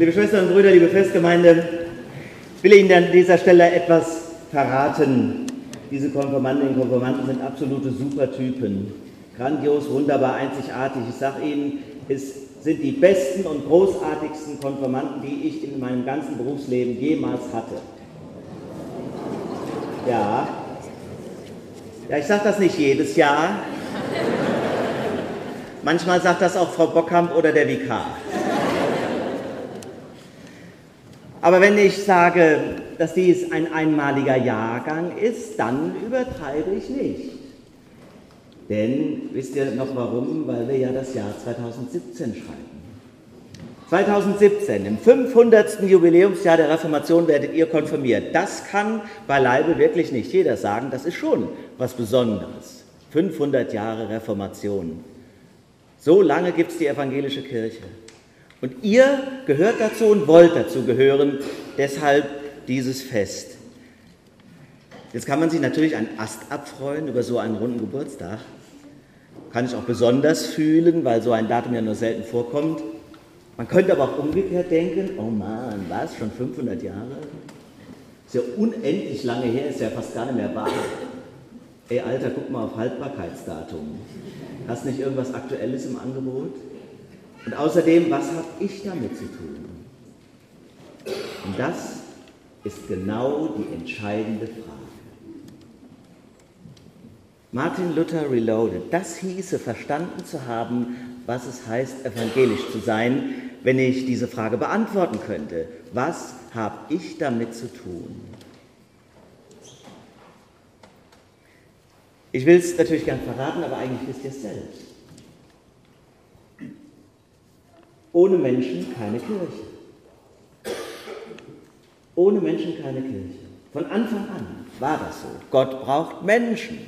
Liebe Schwestern und Brüder, liebe Festgemeinde, ich will Ihnen an dieser Stelle etwas verraten. Diese Konformantinnen und Konformanten sind absolute Supertypen. Grandios, wunderbar, einzigartig. Ich sage Ihnen, es sind die besten und großartigsten Konformanten, die ich in meinem ganzen Berufsleben jemals hatte. Ja, ja ich sage das nicht jedes Jahr. Manchmal sagt das auch Frau Bockhamp oder der Vikar. Aber wenn ich sage, dass dies ein einmaliger Jahrgang ist, dann übertreibe ich nicht. Denn wisst ihr noch warum? Weil wir ja das Jahr 2017 schreiben. 2017, im 500. Jubiläumsjahr der Reformation werdet ihr konfirmiert. Das kann beileibe wirklich nicht jeder sagen. Das ist schon was Besonderes. 500 Jahre Reformation. So lange gibt es die evangelische Kirche. Und ihr gehört dazu und wollt dazu gehören, deshalb dieses Fest. Jetzt kann man sich natürlich einen Ast abfreuen über so einen runden Geburtstag. Kann ich auch besonders fühlen, weil so ein Datum ja nur selten vorkommt. Man könnte aber auch umgekehrt denken, oh Mann, was, schon 500 Jahre? Ist ja unendlich lange her, ist ja fast gar nicht mehr wahr. Ey Alter, guck mal auf Haltbarkeitsdatum. Hast nicht irgendwas Aktuelles im Angebot? Und außerdem, was habe ich damit zu tun? Und das ist genau die entscheidende Frage. Martin Luther Reloaded, das hieße verstanden zu haben, was es heißt, evangelisch zu sein, wenn ich diese Frage beantworten könnte. Was habe ich damit zu tun? Ich will es natürlich gern verraten, aber eigentlich wisst ihr es selbst. Ohne Menschen keine Kirche. Ohne Menschen keine Kirche. Von Anfang an war das so. Gott braucht Menschen.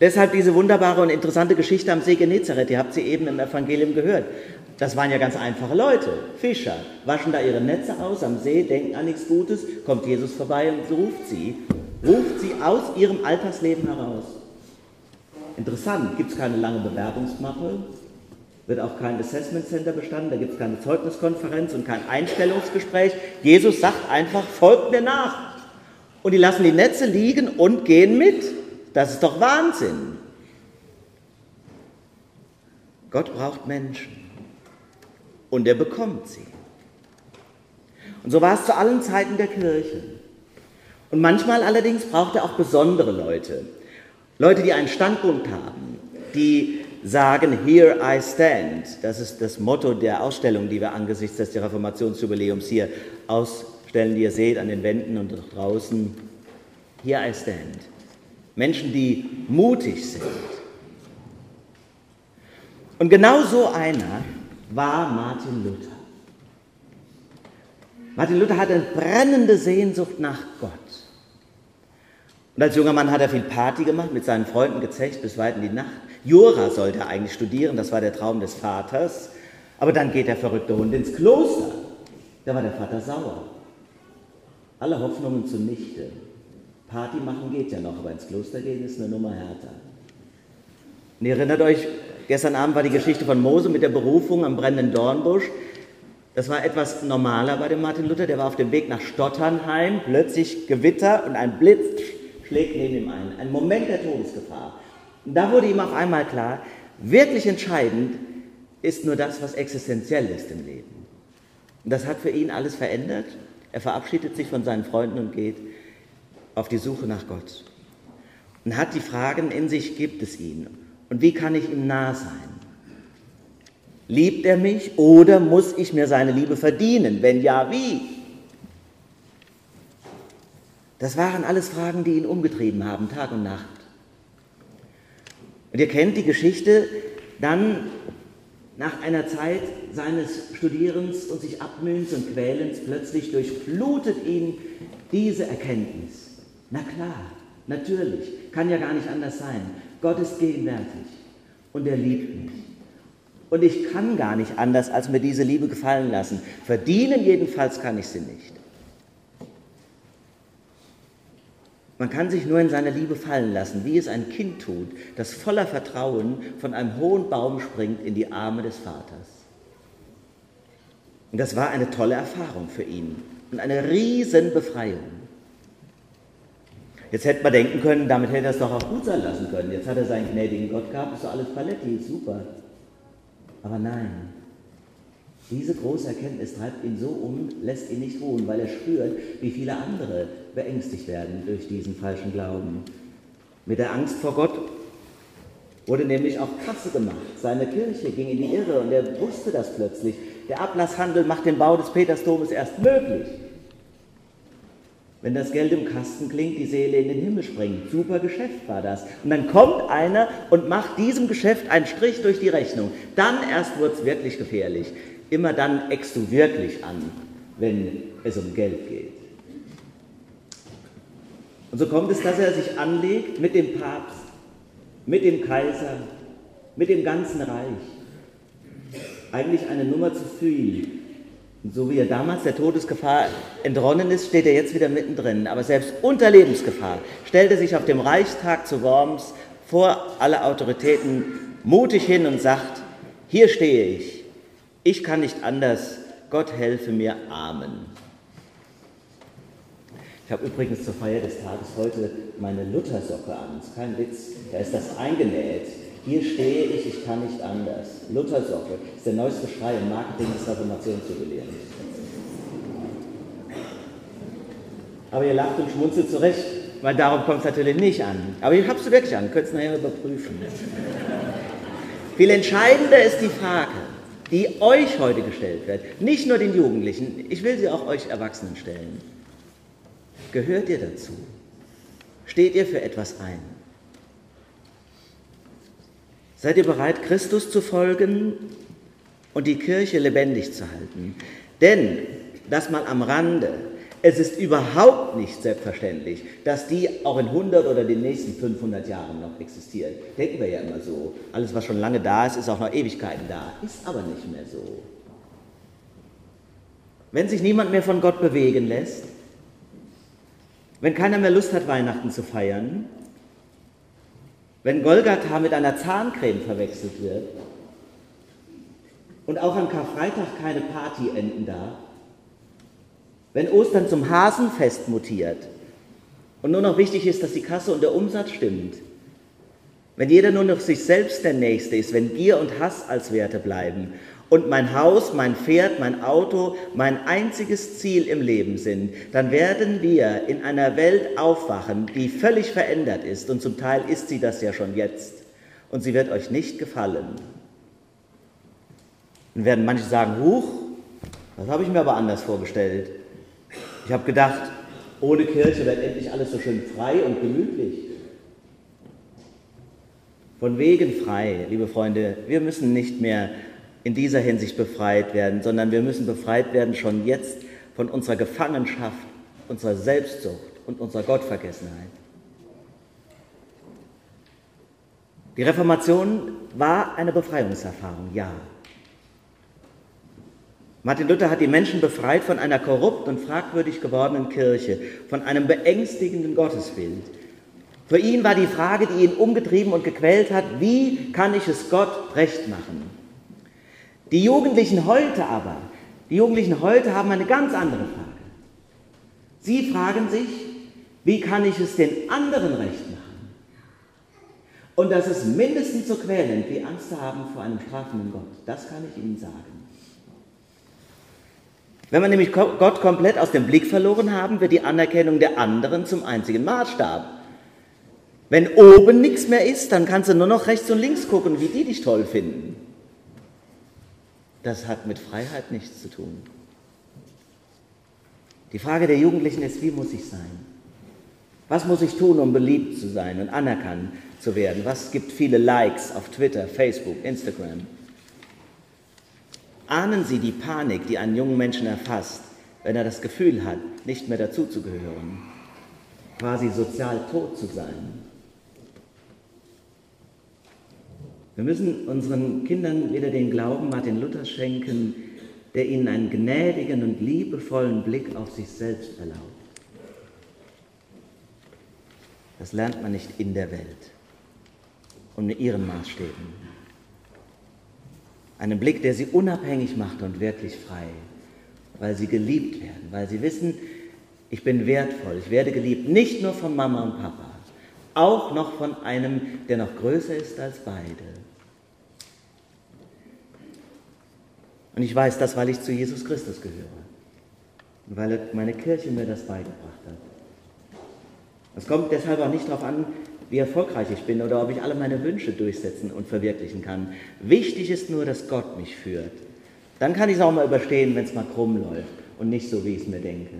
Deshalb diese wunderbare und interessante Geschichte am See Genezareth. Ihr habt sie eben im Evangelium gehört. Das waren ja ganz einfache Leute, Fischer, waschen da ihre Netze aus am See, denken an nichts Gutes, kommt Jesus vorbei und ruft sie, ruft sie aus ihrem Alltagsleben heraus. Interessant, gibt es keine lange Bewerbungsmappe, wird auch kein Assessment Center bestanden, da gibt es keine Zeugniskonferenz und kein Einstellungsgespräch. Jesus sagt einfach, folgt mir nach. Und die lassen die Netze liegen und gehen mit. Das ist doch Wahnsinn. Gott braucht Menschen und er bekommt sie. Und so war es zu allen Zeiten der Kirche. Und manchmal allerdings braucht er auch besondere Leute. Leute, die einen Standpunkt haben, die sagen, Here I stand. Das ist das Motto der Ausstellung, die wir angesichts des Reformationsjubiläums hier ausstellen, die ihr seht an den Wänden und draußen. Here I stand. Menschen, die mutig sind. Und genau so einer war Martin Luther. Martin Luther hatte brennende Sehnsucht nach Gott. Und als junger Mann hat er viel Party gemacht, mit seinen Freunden gezecht bis weit in die Nacht. Jura sollte er eigentlich studieren, das war der Traum des Vaters. Aber dann geht der verrückte Hund ins Kloster. Da war der Vater sauer. Alle Hoffnungen zunichte. Party machen geht ja noch, aber ins Kloster gehen ist eine Nummer härter. Und ihr erinnert euch, gestern Abend war die Geschichte von Mose mit der Berufung am brennenden Dornbusch. Das war etwas normaler bei dem Martin Luther. Der war auf dem Weg nach Stotternheim, plötzlich Gewitter und ein Blitz schlägt neben ihm ein. Ein Moment der Todesgefahr. Und da wurde ihm auf einmal klar, wirklich entscheidend ist nur das, was existenziell ist im Leben. Und das hat für ihn alles verändert. Er verabschiedet sich von seinen Freunden und geht auf die Suche nach Gott. Und hat die Fragen in sich, gibt es ihn? Und wie kann ich ihm nah sein? Liebt er mich oder muss ich mir seine Liebe verdienen? Wenn ja, wie? Das waren alles Fragen, die ihn umgetrieben haben, Tag und Nacht. Und ihr kennt die Geschichte, dann nach einer Zeit seines Studierens und sich abmühens und quälens plötzlich durchflutet ihn diese Erkenntnis. Na klar, natürlich, kann ja gar nicht anders sein. Gott ist gegenwärtig und er liebt mich. Und ich kann gar nicht anders, als mir diese Liebe gefallen lassen. Verdienen jedenfalls kann ich sie nicht. Man kann sich nur in seine Liebe fallen lassen, wie es ein Kind tut, das voller Vertrauen von einem hohen Baum springt in die Arme des Vaters. Und das war eine tolle Erfahrung für ihn und eine Riesenbefreiung. Jetzt hätte man denken können, damit hätte er es doch auch gut sein lassen können. Jetzt hat er seinen gnädigen Gott gehabt, ist doch alles Paletti, super. Aber nein, diese große Erkenntnis treibt ihn so um, lässt ihn nicht ruhen, weil er spürt, wie viele andere beängstigt werden durch diesen falschen Glauben. Mit der Angst vor Gott wurde nämlich auch Kasse gemacht. Seine Kirche ging in die Irre und er wusste das plötzlich. Der Ablasshandel macht den Bau des Petersdomes erst möglich. Wenn das Geld im Kasten klingt, die Seele in den Himmel springt. Super Geschäft war das. Und dann kommt einer und macht diesem Geschäft einen Strich durch die Rechnung. Dann erst wird es wirklich gefährlich. Immer dann eckst du wirklich an, wenn es um Geld geht. Und so kommt es, dass er sich anlegt mit dem Papst, mit dem Kaiser, mit dem ganzen Reich. Eigentlich eine Nummer zu viel so wie er damals der Todesgefahr entronnen ist, steht er jetzt wieder mittendrin. Aber selbst unter Lebensgefahr stellt er sich auf dem Reichstag zu Worms vor alle Autoritäten mutig hin und sagt, hier stehe ich, ich kann nicht anders, Gott helfe mir, Amen. Ich habe übrigens zur Feier des Tages heute meine Luthersocke an, das ist kein Witz, da ist das eingenäht. Hier stehe ich, ich kann nicht anders. Luthersocke ist der neueste Schrei im Marketing des Reformationsjubiläums. Aber ihr lacht und schmunzelt zurecht, weil darum kommt es natürlich nicht an. Aber ich habe es wirklich an, könnt es nachher überprüfen. Viel entscheidender ist die Frage, die euch heute gestellt wird, nicht nur den Jugendlichen, ich will sie auch euch Erwachsenen stellen. Gehört ihr dazu? Steht ihr für etwas ein? Seid ihr bereit, Christus zu folgen und die Kirche lebendig zu halten? Denn, das mal am Rande, es ist überhaupt nicht selbstverständlich, dass die auch in 100 oder den nächsten 500 Jahren noch existiert. Denken wir ja immer so. Alles, was schon lange da ist, ist auch noch Ewigkeiten da. Ist aber nicht mehr so. Wenn sich niemand mehr von Gott bewegen lässt, wenn keiner mehr Lust hat, Weihnachten zu feiern, wenn Golgatha mit einer Zahncreme verwechselt wird und auch an Karfreitag keine Party enden darf, wenn Ostern zum Hasenfest mutiert und nur noch wichtig ist, dass die Kasse und der Umsatz stimmt, wenn jeder nur noch sich selbst der Nächste ist, wenn Gier und Hass als Werte bleiben und mein Haus, mein Pferd, mein Auto mein einziges Ziel im Leben sind, dann werden wir in einer Welt aufwachen, die völlig verändert ist und zum Teil ist sie das ja schon jetzt und sie wird euch nicht gefallen. Dann werden manche sagen, huch, das habe ich mir aber anders vorgestellt. Ich habe gedacht, ohne Kirche wird endlich alles so schön frei und gemütlich. Von wegen frei, liebe Freunde, wir müssen nicht mehr in dieser Hinsicht befreit werden, sondern wir müssen befreit werden schon jetzt von unserer Gefangenschaft, unserer Selbstsucht und unserer Gottvergessenheit. Die Reformation war eine Befreiungserfahrung, ja. Martin Luther hat die Menschen befreit von einer korrupt und fragwürdig gewordenen Kirche, von einem beängstigenden Gottesbild. Für ihn war die Frage, die ihn umgetrieben und gequält hat, wie kann ich es Gott recht machen? Die Jugendlichen heute aber, die Jugendlichen heute haben eine ganz andere Frage. Sie fragen sich, wie kann ich es den anderen recht machen? Und das ist mindestens so quälend wie Angst zu haben vor einem strafenden Gott. Das kann ich Ihnen sagen. Wenn wir nämlich Gott komplett aus dem Blick verloren haben, wird die Anerkennung der anderen zum einzigen Maßstab. Wenn oben nichts mehr ist, dann kannst du nur noch rechts und links gucken, wie die dich toll finden. Das hat mit Freiheit nichts zu tun. Die Frage der Jugendlichen ist, wie muss ich sein? Was muss ich tun, um beliebt zu sein und anerkannt zu werden? Was gibt viele Likes auf Twitter, Facebook, Instagram? Ahnen Sie die Panik, die einen jungen Menschen erfasst, wenn er das Gefühl hat, nicht mehr dazuzugehören, quasi sozial tot zu sein? Wir müssen unseren Kindern wieder den Glauben Martin Luther schenken, der ihnen einen gnädigen und liebevollen Blick auf sich selbst erlaubt. Das lernt man nicht in der Welt und mit ihren Maßstäben. Einen Blick, der sie unabhängig macht und wirklich frei. weil sie geliebt werden, weil sie wissen, ich bin wertvoll, ich werde geliebt, nicht nur von Mama und Papa, auch noch von einem, der noch größer ist als beide. Und ich weiß das, weil ich zu Jesus Christus gehöre und weil meine Kirche mir das beigebracht hat. Es kommt deshalb auch nicht darauf an, wie erfolgreich ich bin oder ob ich alle meine Wünsche durchsetzen und verwirklichen kann. Wichtig ist nur, dass Gott mich führt. Dann kann ich es auch mal überstehen, wenn es mal krumm läuft und nicht so, wie ich es mir denke.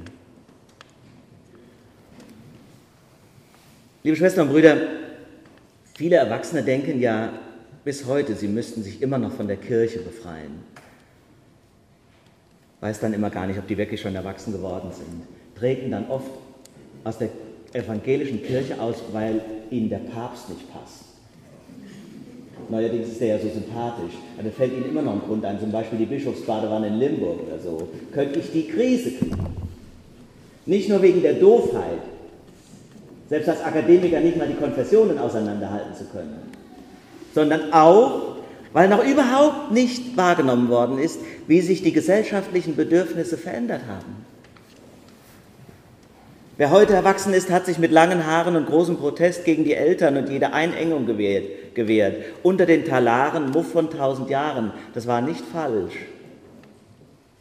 Liebe Schwestern und Brüder, viele Erwachsene denken ja bis heute, sie müssten sich immer noch von der Kirche befreien. Weiß dann immer gar nicht, ob die wirklich schon erwachsen geworden sind. Treten dann oft aus der evangelischen Kirche aus, weil ihnen der Papst nicht passt. Neuerdings ist er ja so sympathisch. Aber fällt Ihnen immer noch ein Grund ein, zum Beispiel die Bischofsbadewanne in Limburg oder so. Könnte ich die Krise kriegen? Nicht nur wegen der Doofheit, selbst als Akademiker nicht mal die Konfessionen auseinanderhalten zu können, sondern auch, weil noch überhaupt nicht wahrgenommen worden ist, wie sich die gesellschaftlichen Bedürfnisse verändert haben. Wer heute erwachsen ist, hat sich mit langen Haaren und großem Protest gegen die Eltern und jede Einengung gewehrt. gewehrt. Unter den Talaren Muff von tausend Jahren. Das war nicht falsch.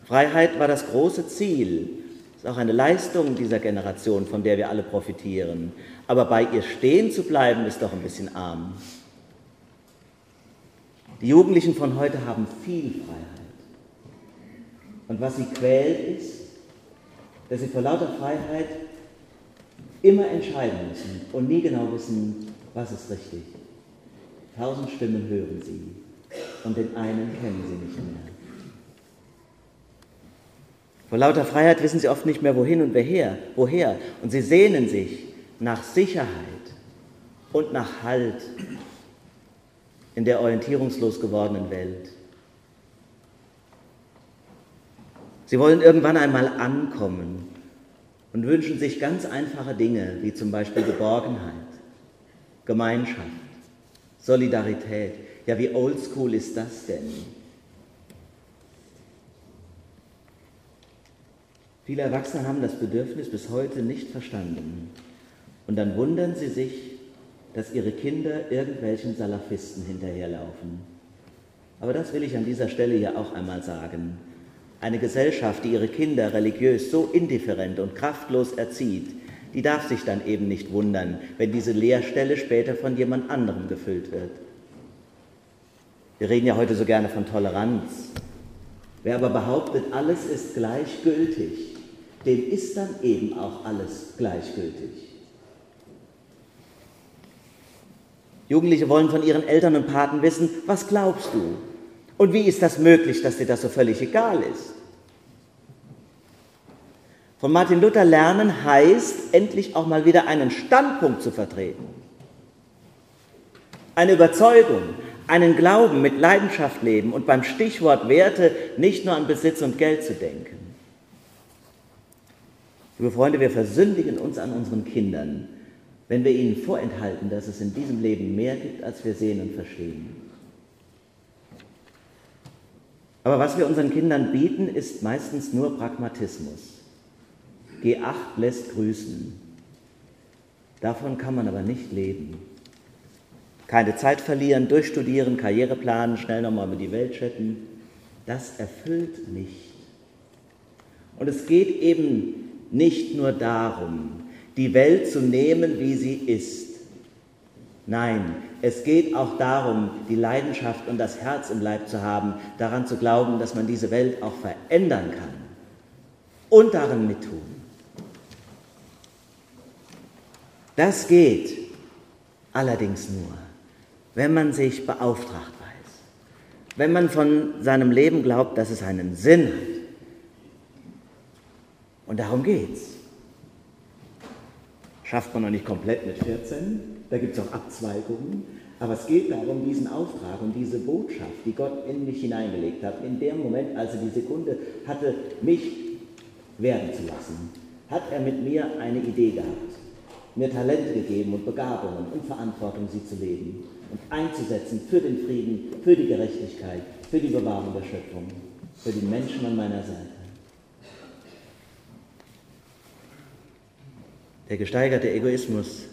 Freiheit war das große Ziel. Das ist auch eine Leistung dieser Generation, von der wir alle profitieren. Aber bei ihr stehen zu bleiben, ist doch ein bisschen arm. Die Jugendlichen von heute haben viel Freiheit. Und was sie quält, ist, dass sie vor lauter Freiheit immer entscheiden müssen und nie genau wissen, was ist richtig. Tausend Stimmen hören sie und den einen kennen sie nicht mehr. Vor lauter Freiheit wissen sie oft nicht mehr, wohin und woher, woher. Und sie sehnen sich nach Sicherheit und nach Halt in der orientierungslos gewordenen Welt. Sie wollen irgendwann einmal ankommen und wünschen sich ganz einfache Dinge, wie zum Beispiel Geborgenheit, Gemeinschaft, Solidarität. Ja, wie oldschool ist das denn? Viele Erwachsene haben das Bedürfnis bis heute nicht verstanden. Und dann wundern sie sich, dass ihre Kinder irgendwelchen Salafisten hinterherlaufen. Aber das will ich an dieser Stelle hier auch einmal sagen. Eine Gesellschaft, die ihre Kinder religiös so indifferent und kraftlos erzieht, die darf sich dann eben nicht wundern, wenn diese Lehrstelle später von jemand anderem gefüllt wird. Wir reden ja heute so gerne von Toleranz. Wer aber behauptet, alles ist gleichgültig, dem ist dann eben auch alles gleichgültig. Jugendliche wollen von ihren Eltern und Paten wissen, was glaubst du? Und wie ist das möglich, dass dir das so völlig egal ist? Von Martin Luther lernen heißt, endlich auch mal wieder einen Standpunkt zu vertreten. Eine Überzeugung, einen Glauben mit Leidenschaft leben und beim Stichwort Werte nicht nur an Besitz und Geld zu denken. Liebe Freunde, wir versündigen uns an unseren Kindern, wenn wir ihnen vorenthalten, dass es in diesem Leben mehr gibt, als wir sehen und verstehen. Aber was wir unseren Kindern bieten, ist meistens nur Pragmatismus. G8 lässt grüßen. Davon kann man aber nicht leben. Keine Zeit verlieren, durchstudieren, Karriere planen, schnell nochmal über die Welt chatten. Das erfüllt nicht. Und es geht eben nicht nur darum, die Welt zu nehmen, wie sie ist. Nein, es geht auch darum, die Leidenschaft und das Herz im Leib zu haben, daran zu glauben, dass man diese Welt auch verändern kann und darin mittun. Das geht allerdings nur, wenn man sich beauftragt weiß, wenn man von seinem Leben glaubt, dass es einen Sinn hat. Und darum geht's. Schafft man noch nicht komplett mit 14, da gibt es auch Abzweigungen, aber es geht darum, diesen Auftrag und diese Botschaft, die Gott in mich hineingelegt hat, in dem Moment, als er die Sekunde hatte, mich werden zu lassen, hat er mit mir eine Idee gehabt, mir Talente gegeben und Begabungen und Verantwortung, sie zu leben und einzusetzen für den Frieden, für die Gerechtigkeit, für die Bewahrung der Schöpfung, für die Menschen an meiner Seite. Der gesteigerte Egoismus,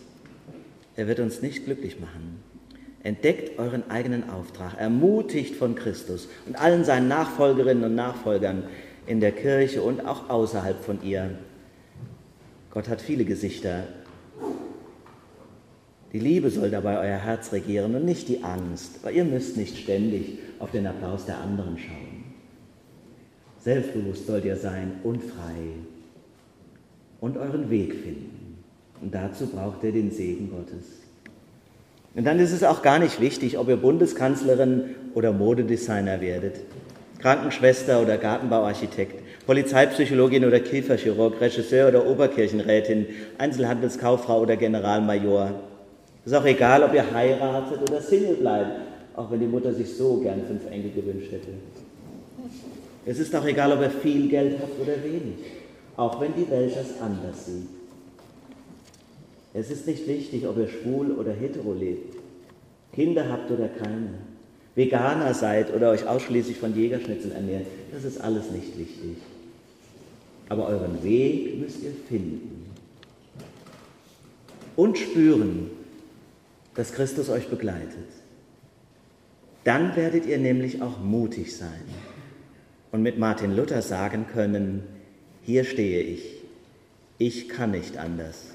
er wird uns nicht glücklich machen. Entdeckt euren eigenen Auftrag, ermutigt von Christus und allen seinen Nachfolgerinnen und Nachfolgern in der Kirche und auch außerhalb von ihr. Gott hat viele Gesichter. Die Liebe soll dabei euer Herz regieren und nicht die Angst, weil ihr müsst nicht ständig auf den Applaus der anderen schauen. Selbstbewusst sollt ihr sein und frei und euren Weg finden. Und dazu braucht ihr den Segen Gottes. Und dann ist es auch gar nicht wichtig, ob ihr Bundeskanzlerin oder Modedesigner werdet, Krankenschwester oder Gartenbauarchitekt, Polizeipsychologin oder Kieferchirurg, Regisseur oder Oberkirchenrätin, Einzelhandelskauffrau oder Generalmajor. Es ist auch egal, ob ihr heiratet oder Single bleibt, auch wenn die Mutter sich so gern fünf Enkel gewünscht hätte. Es ist auch egal, ob ihr viel Geld habt oder wenig, auch wenn die Welt das anders sieht. Es ist nicht wichtig, ob ihr schwul oder hetero lebt, Kinder habt oder keine, Veganer seid oder euch ausschließlich von Jägerschnitzeln ernährt. Das ist alles nicht wichtig. Aber euren Weg müsst ihr finden und spüren, dass Christus euch begleitet. Dann werdet ihr nämlich auch mutig sein und mit Martin Luther sagen können, hier stehe ich, ich kann nicht anders.